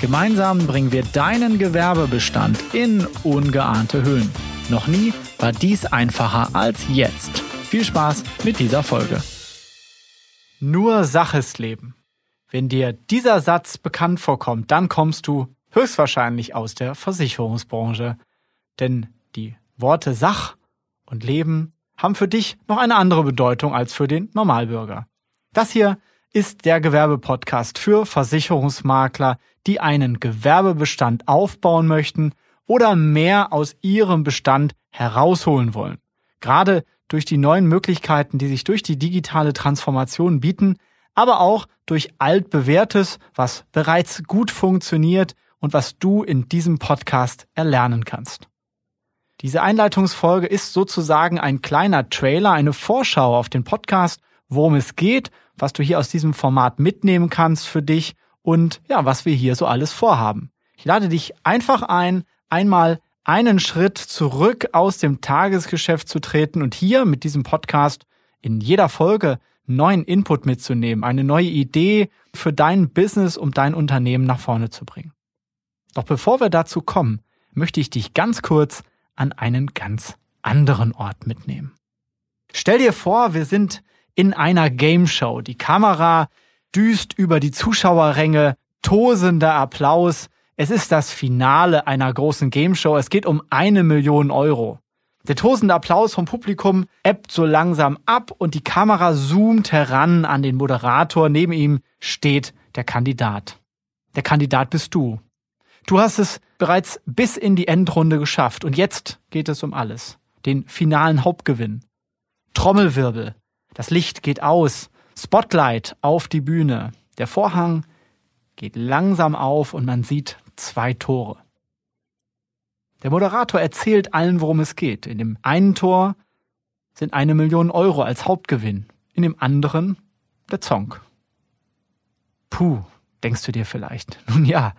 Gemeinsam bringen wir deinen Gewerbebestand in ungeahnte Höhen. Noch nie war dies einfacher als jetzt. Viel Spaß mit dieser Folge. Nur Saches Leben. Wenn dir dieser Satz bekannt vorkommt, dann kommst du höchstwahrscheinlich aus der Versicherungsbranche. Denn die Worte Sach und Leben haben für dich noch eine andere Bedeutung als für den Normalbürger. Das hier ist der Gewerbepodcast für Versicherungsmakler, die einen Gewerbebestand aufbauen möchten oder mehr aus ihrem Bestand herausholen wollen. Gerade durch die neuen Möglichkeiten, die sich durch die digitale Transformation bieten, aber auch durch altbewährtes, was bereits gut funktioniert und was du in diesem Podcast erlernen kannst. Diese Einleitungsfolge ist sozusagen ein kleiner Trailer, eine Vorschau auf den Podcast, worum es geht was du hier aus diesem Format mitnehmen kannst für dich und ja, was wir hier so alles vorhaben. Ich lade dich einfach ein, einmal einen Schritt zurück aus dem Tagesgeschäft zu treten und hier mit diesem Podcast in jeder Folge neuen Input mitzunehmen, eine neue Idee für dein Business, um dein Unternehmen nach vorne zu bringen. Doch bevor wir dazu kommen, möchte ich dich ganz kurz an einen ganz anderen Ort mitnehmen. Stell dir vor, wir sind in einer Game Show. Die Kamera düst über die Zuschauerränge, tosender Applaus. Es ist das Finale einer großen Game Show. Es geht um eine Million Euro. Der tosende Applaus vom Publikum ebbt so langsam ab und die Kamera zoomt heran an den Moderator. Neben ihm steht der Kandidat. Der Kandidat bist du. Du hast es bereits bis in die Endrunde geschafft und jetzt geht es um alles. Den finalen Hauptgewinn. Trommelwirbel. Das Licht geht aus. Spotlight auf die Bühne. Der Vorhang geht langsam auf und man sieht zwei Tore. Der Moderator erzählt allen, worum es geht. In dem einen Tor sind eine Million Euro als Hauptgewinn. In dem anderen der Zong. Puh, denkst du dir vielleicht. Nun ja,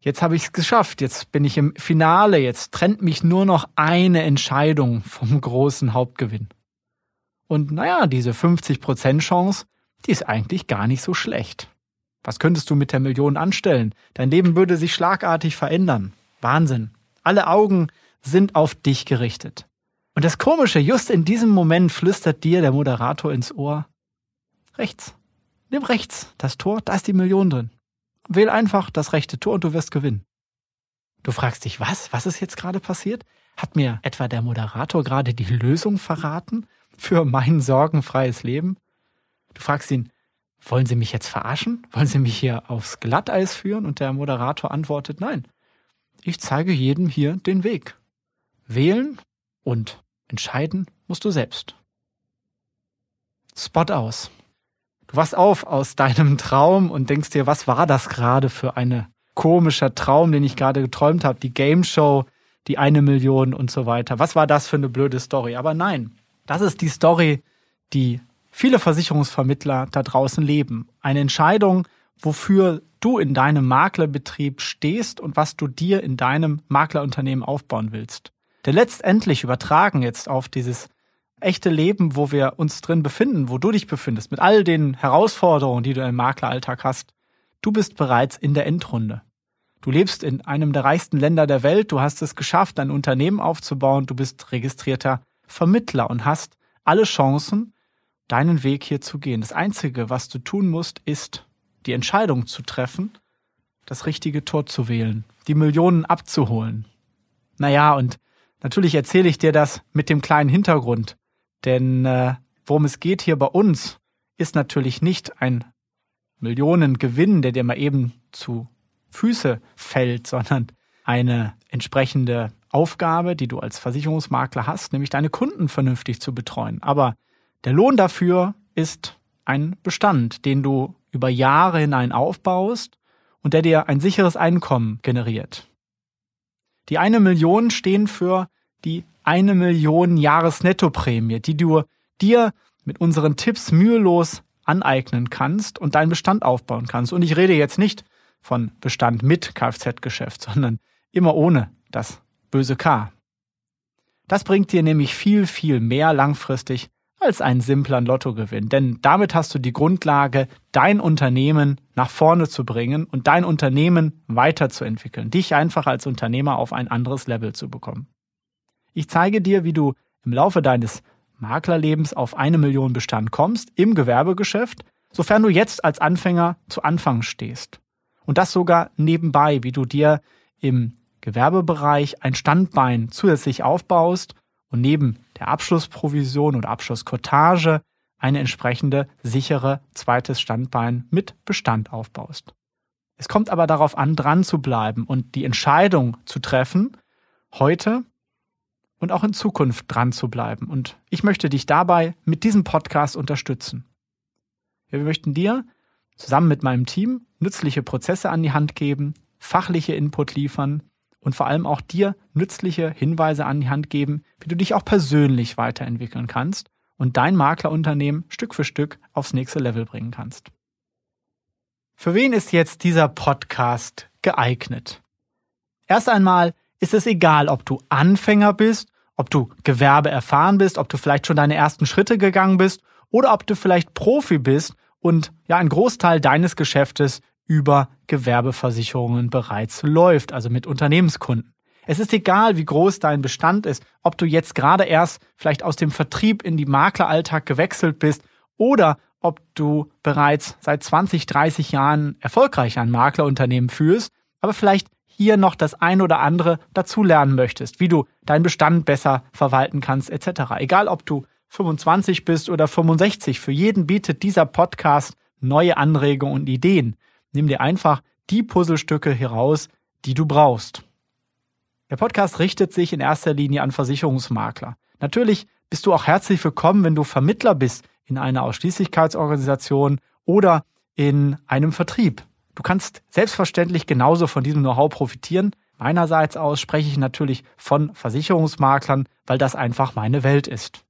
jetzt habe ich es geschafft. Jetzt bin ich im Finale. Jetzt trennt mich nur noch eine Entscheidung vom großen Hauptgewinn. Und naja, diese 50% Chance, die ist eigentlich gar nicht so schlecht. Was könntest du mit der Million anstellen? Dein Leben würde sich schlagartig verändern. Wahnsinn. Alle Augen sind auf dich gerichtet. Und das Komische, just in diesem Moment flüstert dir der Moderator ins Ohr. Rechts. Nimm rechts. Das Tor, da ist die Million drin. Wähl einfach das rechte Tor und du wirst gewinnen. Du fragst dich, was? Was ist jetzt gerade passiert? Hat mir etwa der Moderator gerade die Lösung verraten? Für mein sorgenfreies Leben? Du fragst ihn, wollen Sie mich jetzt verarschen? Wollen Sie mich hier aufs Glatteis führen? Und der Moderator antwortet, nein. Ich zeige jedem hier den Weg. Wählen und entscheiden musst du selbst. Spot aus. Du wachst auf aus deinem Traum und denkst dir, was war das gerade für ein komischer Traum, den ich gerade geträumt habe? Die Game Show, die eine Million und so weiter. Was war das für eine blöde Story? Aber nein, das ist die Story, die viele Versicherungsvermittler da draußen leben. Eine Entscheidung, wofür du in deinem Maklerbetrieb stehst und was du dir in deinem Maklerunternehmen aufbauen willst. Denn letztendlich übertragen jetzt auf dieses echte Leben, wo wir uns drin befinden, wo du dich befindest, mit all den Herausforderungen, die du im Makleralltag hast. Du bist bereits in der Endrunde. Du lebst in einem der reichsten Länder der Welt, du hast es geschafft, ein Unternehmen aufzubauen, du bist registrierter Vermittler und hast alle Chancen, deinen Weg hier zu gehen. Das Einzige, was du tun musst, ist die Entscheidung zu treffen, das richtige Tor zu wählen, die Millionen abzuholen. Naja, und natürlich erzähle ich dir das mit dem kleinen Hintergrund, denn äh, worum es geht hier bei uns, ist natürlich nicht ein Millionengewinn, der dir mal eben zu Füße fällt, sondern eine entsprechende Aufgabe, die du als Versicherungsmakler hast, nämlich deine Kunden vernünftig zu betreuen. Aber der Lohn dafür ist ein Bestand, den du über Jahre hinein aufbaust und der dir ein sicheres Einkommen generiert. Die eine Million stehen für die eine Million Jahresnettoprämie, die du dir mit unseren Tipps mühelos aneignen kannst und deinen Bestand aufbauen kannst. Und ich rede jetzt nicht von Bestand mit Kfz-Geschäft, sondern immer ohne das böse K. Das bringt dir nämlich viel, viel mehr langfristig als einen simplen Lottogewinn. Denn damit hast du die Grundlage, dein Unternehmen nach vorne zu bringen und dein Unternehmen weiterzuentwickeln, dich einfach als Unternehmer auf ein anderes Level zu bekommen. Ich zeige dir, wie du im Laufe deines Maklerlebens auf eine Million Bestand kommst im Gewerbegeschäft, sofern du jetzt als Anfänger zu Anfang stehst. Und das sogar nebenbei, wie du dir im Gewerbebereich ein Standbein zusätzlich aufbaust und neben der Abschlussprovision oder Abschlusskotage eine entsprechende sichere zweites Standbein mit Bestand aufbaust. Es kommt aber darauf an, dran zu bleiben und die Entscheidung zu treffen, heute und auch in Zukunft dran zu bleiben. Und ich möchte dich dabei mit diesem Podcast unterstützen. Wir möchten dir zusammen mit meinem Team nützliche Prozesse an die Hand geben, fachliche Input liefern und vor allem auch dir nützliche Hinweise an die Hand geben, wie du dich auch persönlich weiterentwickeln kannst und dein Maklerunternehmen Stück für Stück aufs nächste Level bringen kannst. Für wen ist jetzt dieser Podcast geeignet? Erst einmal ist es egal, ob du Anfänger bist, ob du Gewerbe erfahren bist, ob du vielleicht schon deine ersten Schritte gegangen bist oder ob du vielleicht Profi bist und ja ein Großteil deines Geschäftes über Gewerbeversicherungen bereits läuft, also mit Unternehmenskunden. Es ist egal, wie groß dein Bestand ist, ob du jetzt gerade erst vielleicht aus dem Vertrieb in die Makleralltag gewechselt bist oder ob du bereits seit 20, 30 Jahren erfolgreich ein Maklerunternehmen führst, aber vielleicht hier noch das ein oder andere dazulernen möchtest, wie du deinen Bestand besser verwalten kannst, etc. Egal, ob du 25 bist oder 65, für jeden bietet dieser Podcast neue Anregungen und Ideen. Nimm dir einfach die Puzzlestücke heraus, die du brauchst. Der Podcast richtet sich in erster Linie an Versicherungsmakler. Natürlich bist du auch herzlich willkommen, wenn du Vermittler bist in einer Ausschließlichkeitsorganisation oder in einem Vertrieb. Du kannst selbstverständlich genauso von diesem Know-how profitieren. Meinerseits aus spreche ich natürlich von Versicherungsmaklern, weil das einfach meine Welt ist.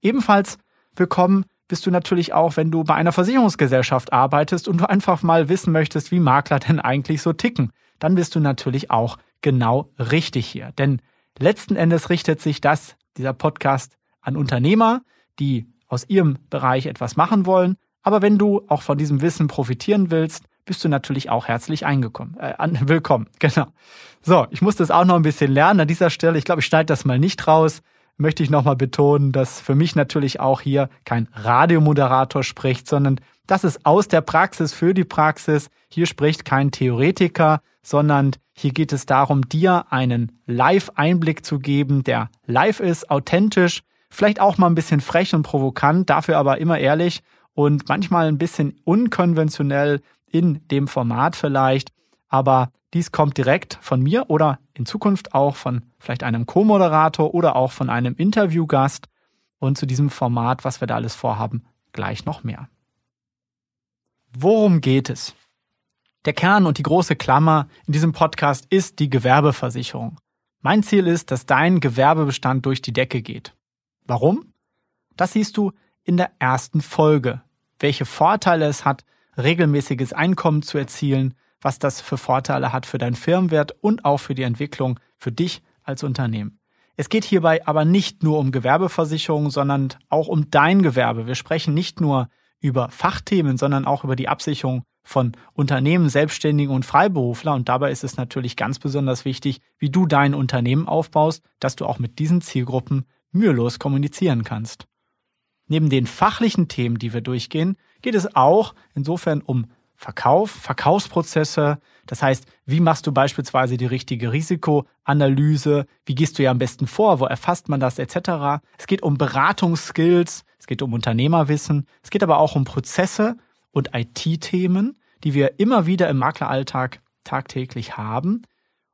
Ebenfalls willkommen bist du natürlich auch, wenn du bei einer Versicherungsgesellschaft arbeitest und du einfach mal wissen möchtest, wie Makler denn eigentlich so ticken. Dann bist du natürlich auch genau richtig hier. Denn letzten Endes richtet sich das, dieser Podcast, an Unternehmer, die aus ihrem Bereich etwas machen wollen. Aber wenn du auch von diesem Wissen profitieren willst, bist du natürlich auch herzlich eingekommen. Äh, an, willkommen, genau. So, ich muss das auch noch ein bisschen lernen an dieser Stelle. Ich glaube, ich schneide das mal nicht raus möchte ich nochmal betonen, dass für mich natürlich auch hier kein Radiomoderator spricht, sondern das ist aus der Praxis für die Praxis. Hier spricht kein Theoretiker, sondern hier geht es darum, dir einen Live-Einblick zu geben, der live ist, authentisch, vielleicht auch mal ein bisschen frech und provokant, dafür aber immer ehrlich und manchmal ein bisschen unkonventionell in dem Format vielleicht, aber dies kommt direkt von mir oder in Zukunft auch von vielleicht einem Co-Moderator oder auch von einem Interviewgast. Und zu diesem Format, was wir da alles vorhaben, gleich noch mehr. Worum geht es? Der Kern und die große Klammer in diesem Podcast ist die Gewerbeversicherung. Mein Ziel ist, dass dein Gewerbebestand durch die Decke geht. Warum? Das siehst du in der ersten Folge. Welche Vorteile es hat, regelmäßiges Einkommen zu erzielen, was das für Vorteile hat für deinen Firmenwert und auch für die Entwicklung für dich als Unternehmen. Es geht hierbei aber nicht nur um Gewerbeversicherung, sondern auch um dein Gewerbe. Wir sprechen nicht nur über Fachthemen, sondern auch über die Absicherung von Unternehmen, Selbstständigen und Freiberufler. Und dabei ist es natürlich ganz besonders wichtig, wie du dein Unternehmen aufbaust, dass du auch mit diesen Zielgruppen mühelos kommunizieren kannst. Neben den fachlichen Themen, die wir durchgehen, geht es auch insofern um Verkauf, Verkaufsprozesse. Das heißt, wie machst du beispielsweise die richtige Risikoanalyse? Wie gehst du ja am besten vor? Wo erfasst man das etc.? Es geht um Beratungsskills, es geht um Unternehmerwissen, es geht aber auch um Prozesse und IT-Themen, die wir immer wieder im Makleralltag tagtäglich haben.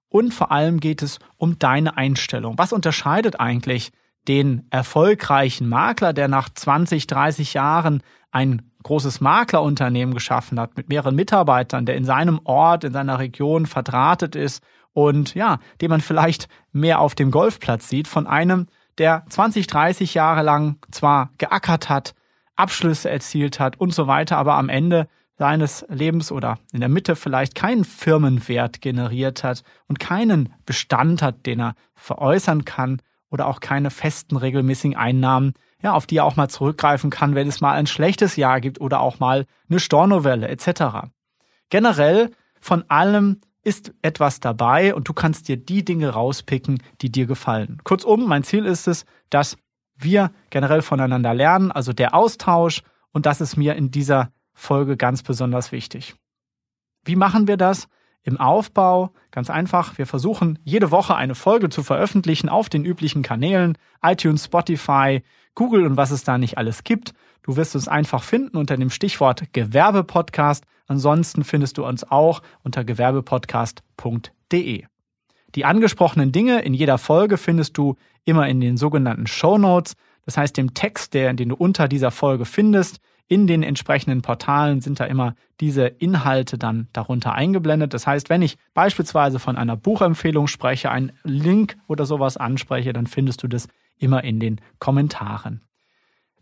Und vor allem geht es um deine Einstellung. Was unterscheidet eigentlich den erfolgreichen Makler, der nach 20, 30 Jahren ein großes Maklerunternehmen geschaffen hat mit mehreren Mitarbeitern, der in seinem Ort, in seiner Region verdrahtet ist und ja, den man vielleicht mehr auf dem Golfplatz sieht, von einem, der 20, 30 Jahre lang zwar geackert hat, Abschlüsse erzielt hat und so weiter, aber am Ende seines Lebens oder in der Mitte vielleicht keinen Firmenwert generiert hat und keinen Bestand hat, den er veräußern kann oder auch keine festen regelmäßigen Einnahmen, ja, auf die er auch mal zurückgreifen kann, wenn es mal ein schlechtes Jahr gibt oder auch mal eine Stornovelle etc. Generell von allem ist etwas dabei und du kannst dir die Dinge rauspicken, die dir gefallen. Kurzum, mein Ziel ist es, dass wir generell voneinander lernen, also der Austausch und das ist mir in dieser Folge ganz besonders wichtig. Wie machen wir das? Im Aufbau, ganz einfach, wir versuchen jede Woche eine Folge zu veröffentlichen auf den üblichen Kanälen, iTunes, Spotify, Google und was es da nicht alles gibt. Du wirst uns einfach finden unter dem Stichwort Gewerbepodcast. Ansonsten findest du uns auch unter gewerbepodcast.de. Die angesprochenen Dinge in jeder Folge findest du immer in den sogenannten Show Notes. Das heißt, dem Text, den du unter dieser Folge findest, in den entsprechenden Portalen sind da immer diese Inhalte dann darunter eingeblendet. Das heißt, wenn ich beispielsweise von einer Buchempfehlung spreche, einen Link oder sowas anspreche, dann findest du das immer in den Kommentaren.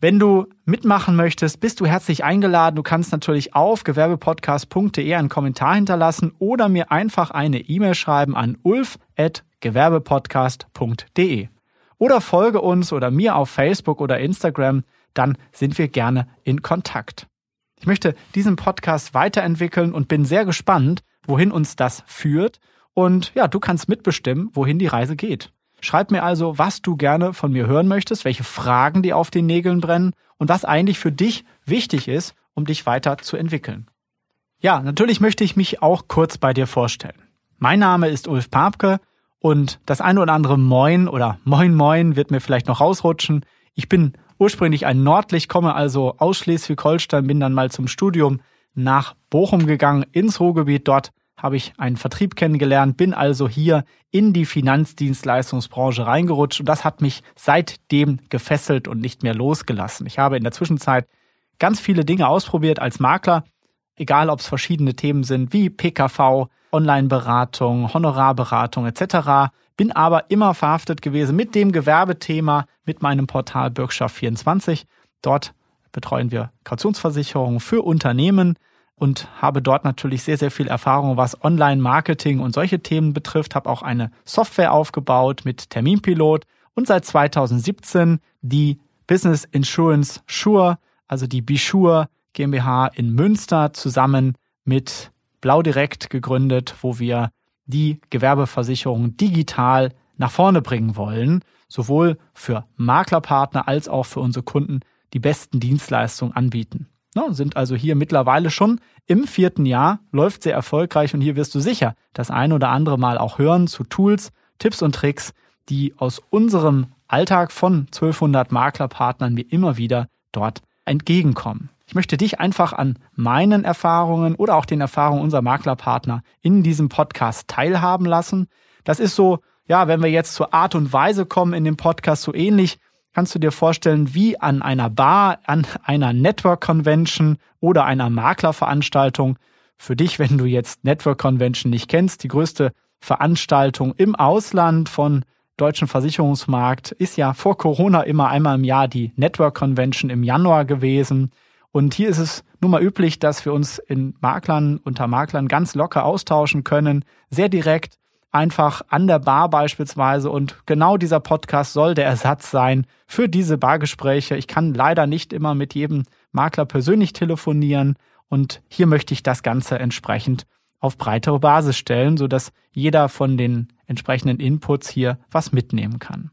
Wenn du mitmachen möchtest, bist du herzlich eingeladen. Du kannst natürlich auf gewerbepodcast.de einen Kommentar hinterlassen oder mir einfach eine E-Mail schreiben an ulf.gewerbepodcast.de. Oder folge uns oder mir auf Facebook oder Instagram dann sind wir gerne in Kontakt. Ich möchte diesen Podcast weiterentwickeln und bin sehr gespannt, wohin uns das führt. Und ja, du kannst mitbestimmen, wohin die Reise geht. Schreib mir also, was du gerne von mir hören möchtest, welche Fragen dir auf den Nägeln brennen und was eigentlich für dich wichtig ist, um dich weiter zu entwickeln. Ja, natürlich möchte ich mich auch kurz bei dir vorstellen. Mein Name ist Ulf Papke und das eine oder andere Moin oder Moin Moin wird mir vielleicht noch rausrutschen. Ich bin ursprünglich ein Nordlicht, komme also aus Schleswig-Holstein, bin dann mal zum Studium nach Bochum gegangen, ins Ruhrgebiet. Dort habe ich einen Vertrieb kennengelernt, bin also hier in die Finanzdienstleistungsbranche reingerutscht und das hat mich seitdem gefesselt und nicht mehr losgelassen. Ich habe in der Zwischenzeit ganz viele Dinge ausprobiert als Makler, egal ob es verschiedene Themen sind wie PKV, Online-Beratung, Honorarberatung etc bin aber immer verhaftet gewesen mit dem Gewerbethema, mit meinem Portal Bürgschaft24. Dort betreuen wir Kautionsversicherungen für Unternehmen und habe dort natürlich sehr, sehr viel Erfahrung, was Online-Marketing und solche Themen betrifft. Habe auch eine Software aufgebaut mit Terminpilot und seit 2017 die Business Insurance Sure, also die Bishure GmbH in Münster zusammen mit Blau Direkt gegründet, wo wir die Gewerbeversicherung digital nach vorne bringen wollen, sowohl für Maklerpartner als auch für unsere Kunden die besten Dienstleistungen anbieten. Ja, sind also hier mittlerweile schon im vierten Jahr, läuft sehr erfolgreich und hier wirst du sicher das ein oder andere Mal auch hören zu Tools, Tipps und Tricks, die aus unserem Alltag von 1200 Maklerpartnern mir immer wieder dort entgegenkommen. Ich möchte dich einfach an meinen Erfahrungen oder auch den Erfahrungen unserer Maklerpartner in diesem Podcast teilhaben lassen. Das ist so, ja, wenn wir jetzt zur Art und Weise kommen in dem Podcast, so ähnlich kannst du dir vorstellen wie an einer Bar, an einer Network Convention oder einer Maklerveranstaltung. Für dich, wenn du jetzt Network Convention nicht kennst, die größte Veranstaltung im Ausland von deutschen Versicherungsmarkt ist ja vor Corona immer einmal im Jahr die Network Convention im Januar gewesen. Und hier ist es nun mal üblich, dass wir uns in Maklern, unter Maklern ganz locker austauschen können, sehr direkt, einfach an der Bar beispielsweise. Und genau dieser Podcast soll der Ersatz sein für diese Bargespräche. Ich kann leider nicht immer mit jedem Makler persönlich telefonieren. Und hier möchte ich das Ganze entsprechend auf breitere Basis stellen, sodass jeder von den entsprechenden Inputs hier was mitnehmen kann.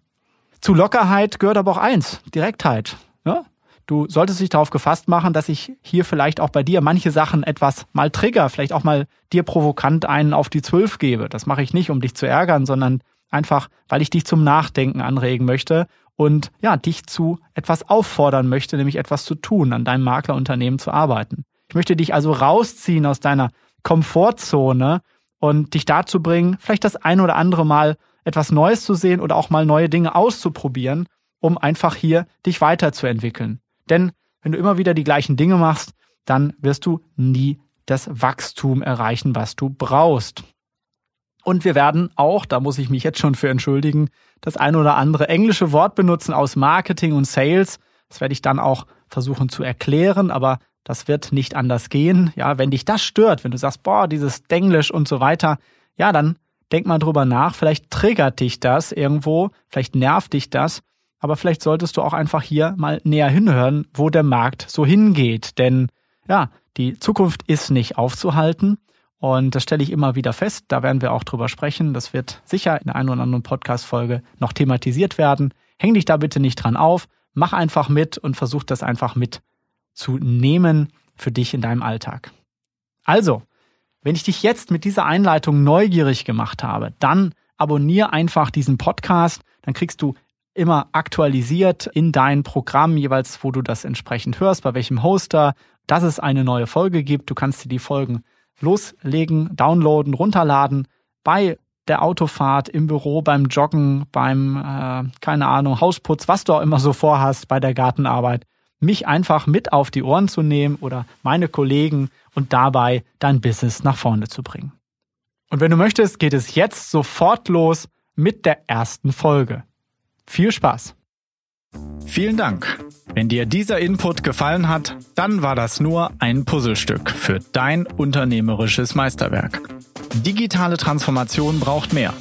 Zu Lockerheit gehört aber auch eins, Direktheit. Ja? Du solltest dich darauf gefasst machen, dass ich hier vielleicht auch bei dir manche Sachen etwas mal trigger, vielleicht auch mal dir provokant einen auf die Zwölf gebe. Das mache ich nicht, um dich zu ärgern, sondern einfach, weil ich dich zum Nachdenken anregen möchte und ja, dich zu etwas auffordern möchte, nämlich etwas zu tun, an deinem Maklerunternehmen zu arbeiten. Ich möchte dich also rausziehen aus deiner Komfortzone und dich dazu bringen, vielleicht das ein oder andere Mal etwas Neues zu sehen oder auch mal neue Dinge auszuprobieren, um einfach hier dich weiterzuentwickeln. Denn wenn du immer wieder die gleichen Dinge machst, dann wirst du nie das Wachstum erreichen, was du brauchst. Und wir werden auch, da muss ich mich jetzt schon für entschuldigen, das ein oder andere englische Wort benutzen aus Marketing und Sales. Das werde ich dann auch versuchen zu erklären, aber das wird nicht anders gehen. Ja, wenn dich das stört, wenn du sagst, boah, dieses Denglisch und so weiter, ja, dann denk mal drüber nach. Vielleicht triggert dich das irgendwo, vielleicht nervt dich das, aber vielleicht solltest du auch einfach hier mal näher hinhören, wo der Markt so hingeht. Denn ja, die Zukunft ist nicht aufzuhalten. Und das stelle ich immer wieder fest. Da werden wir auch drüber sprechen. Das wird sicher in der einen oder anderen Podcast-Folge noch thematisiert werden. Häng dich da bitte nicht dran auf. Mach einfach mit und versuch das einfach mitzunehmen für dich in deinem Alltag. Also, wenn ich dich jetzt mit dieser Einleitung neugierig gemacht habe, dann abonniere einfach diesen Podcast. Dann kriegst du immer aktualisiert in dein Programm jeweils, wo du das entsprechend hörst, bei welchem Hoster, dass es eine neue Folge gibt. Du kannst dir die Folgen loslegen, downloaden, runterladen bei der Autofahrt, im Büro, beim Joggen, beim, äh, keine Ahnung, Hausputz, was du auch immer so vorhast bei der Gartenarbeit, mich einfach mit auf die Ohren zu nehmen oder meine Kollegen und dabei dein Business nach vorne zu bringen. Und wenn du möchtest, geht es jetzt sofort los mit der ersten Folge. Viel Spaß! Vielen Dank. Wenn dir dieser Input gefallen hat, dann war das nur ein Puzzlestück für dein unternehmerisches Meisterwerk. Digitale Transformation braucht mehr.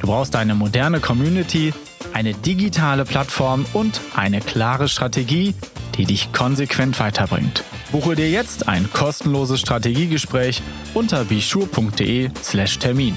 Du brauchst eine moderne Community, eine digitale Plattform und eine klare Strategie, die dich konsequent weiterbringt. Buche dir jetzt ein kostenloses Strategiegespräch unter bischur.de/slash Termin.